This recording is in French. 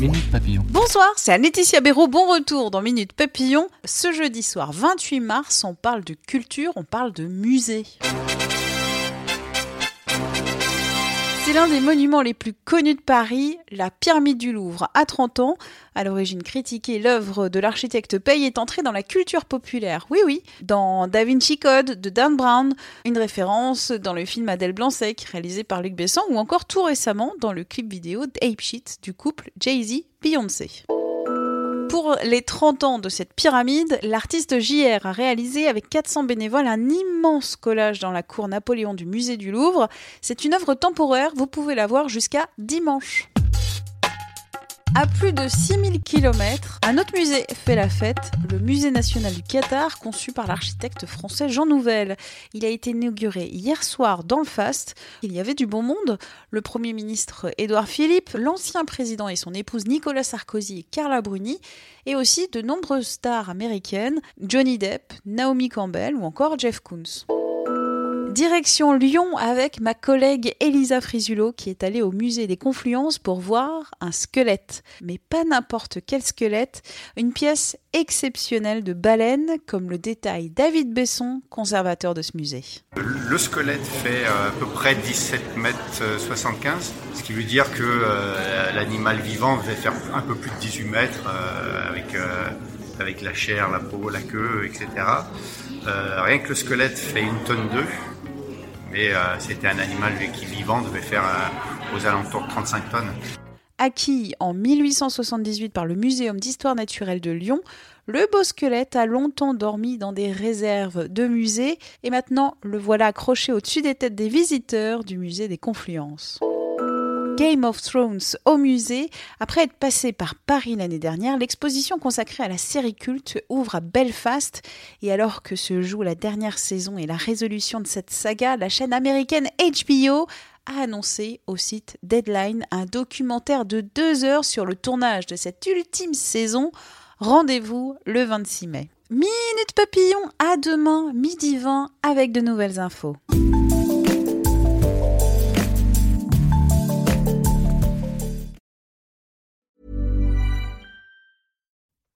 Minute Papillon. Bonsoir, c'est Anne-Laetitia Béraud. Bon retour dans Minute Papillon. Ce jeudi soir, 28 mars, on parle de culture, on parle de musée. C'est l'un des monuments les plus connus de Paris, la pyramide du Louvre. À 30 ans, à l'origine critiquée, l'œuvre de l'architecte Paye est entrée dans la culture populaire. Oui, oui, dans Da Vinci Code de Dan Brown, une référence dans le film Adèle Blanc-Sec réalisé par Luc Besson ou encore tout récemment dans le clip vidéo d'Ape Shit du couple Jay-Z-Beyoncé. Pour les 30 ans de cette pyramide, l'artiste JR a réalisé avec 400 bénévoles un immense collage dans la cour Napoléon du musée du Louvre. C'est une œuvre temporaire, vous pouvez la voir jusqu'à dimanche. À plus de 6000 km, un autre musée fait la fête, le Musée national du Qatar, conçu par l'architecte français Jean Nouvel. Il a été inauguré hier soir dans le Fast. Il y avait du bon monde. Le Premier ministre Édouard Philippe, l'ancien président et son épouse Nicolas Sarkozy et Carla Bruni, et aussi de nombreuses stars américaines, Johnny Depp, Naomi Campbell ou encore Jeff Koons. Direction Lyon avec ma collègue Elisa Frisulo qui est allée au musée des Confluences pour voir un squelette. Mais pas n'importe quel squelette, une pièce exceptionnelle de baleine, comme le détail David Besson, conservateur de ce musée. Le squelette fait euh, à peu près 17 mètres 75, ce qui veut dire que euh, l'animal vivant devait faire un peu plus de 18 mètres euh, avec, avec la chair, la peau, la queue, etc. rien que le squelette fait une tonne d'œufs. Mais c'était un animal qui vivant devait faire aux alentours de 35 tonnes. Acquis en 1878 par le Muséum d'histoire naturelle de Lyon, le beau squelette a longtemps dormi dans des réserves de musées et maintenant le voilà accroché au-dessus des têtes des visiteurs du musée des Confluences. Game of Thrones au musée. Après être passé par Paris l'année dernière, l'exposition consacrée à la série culte ouvre à Belfast. Et alors que se joue la dernière saison et la résolution de cette saga, la chaîne américaine HBO a annoncé au site Deadline un documentaire de deux heures sur le tournage de cette ultime saison. Rendez-vous le 26 mai. Minute Papillon, à demain, midi 20, avec de nouvelles infos.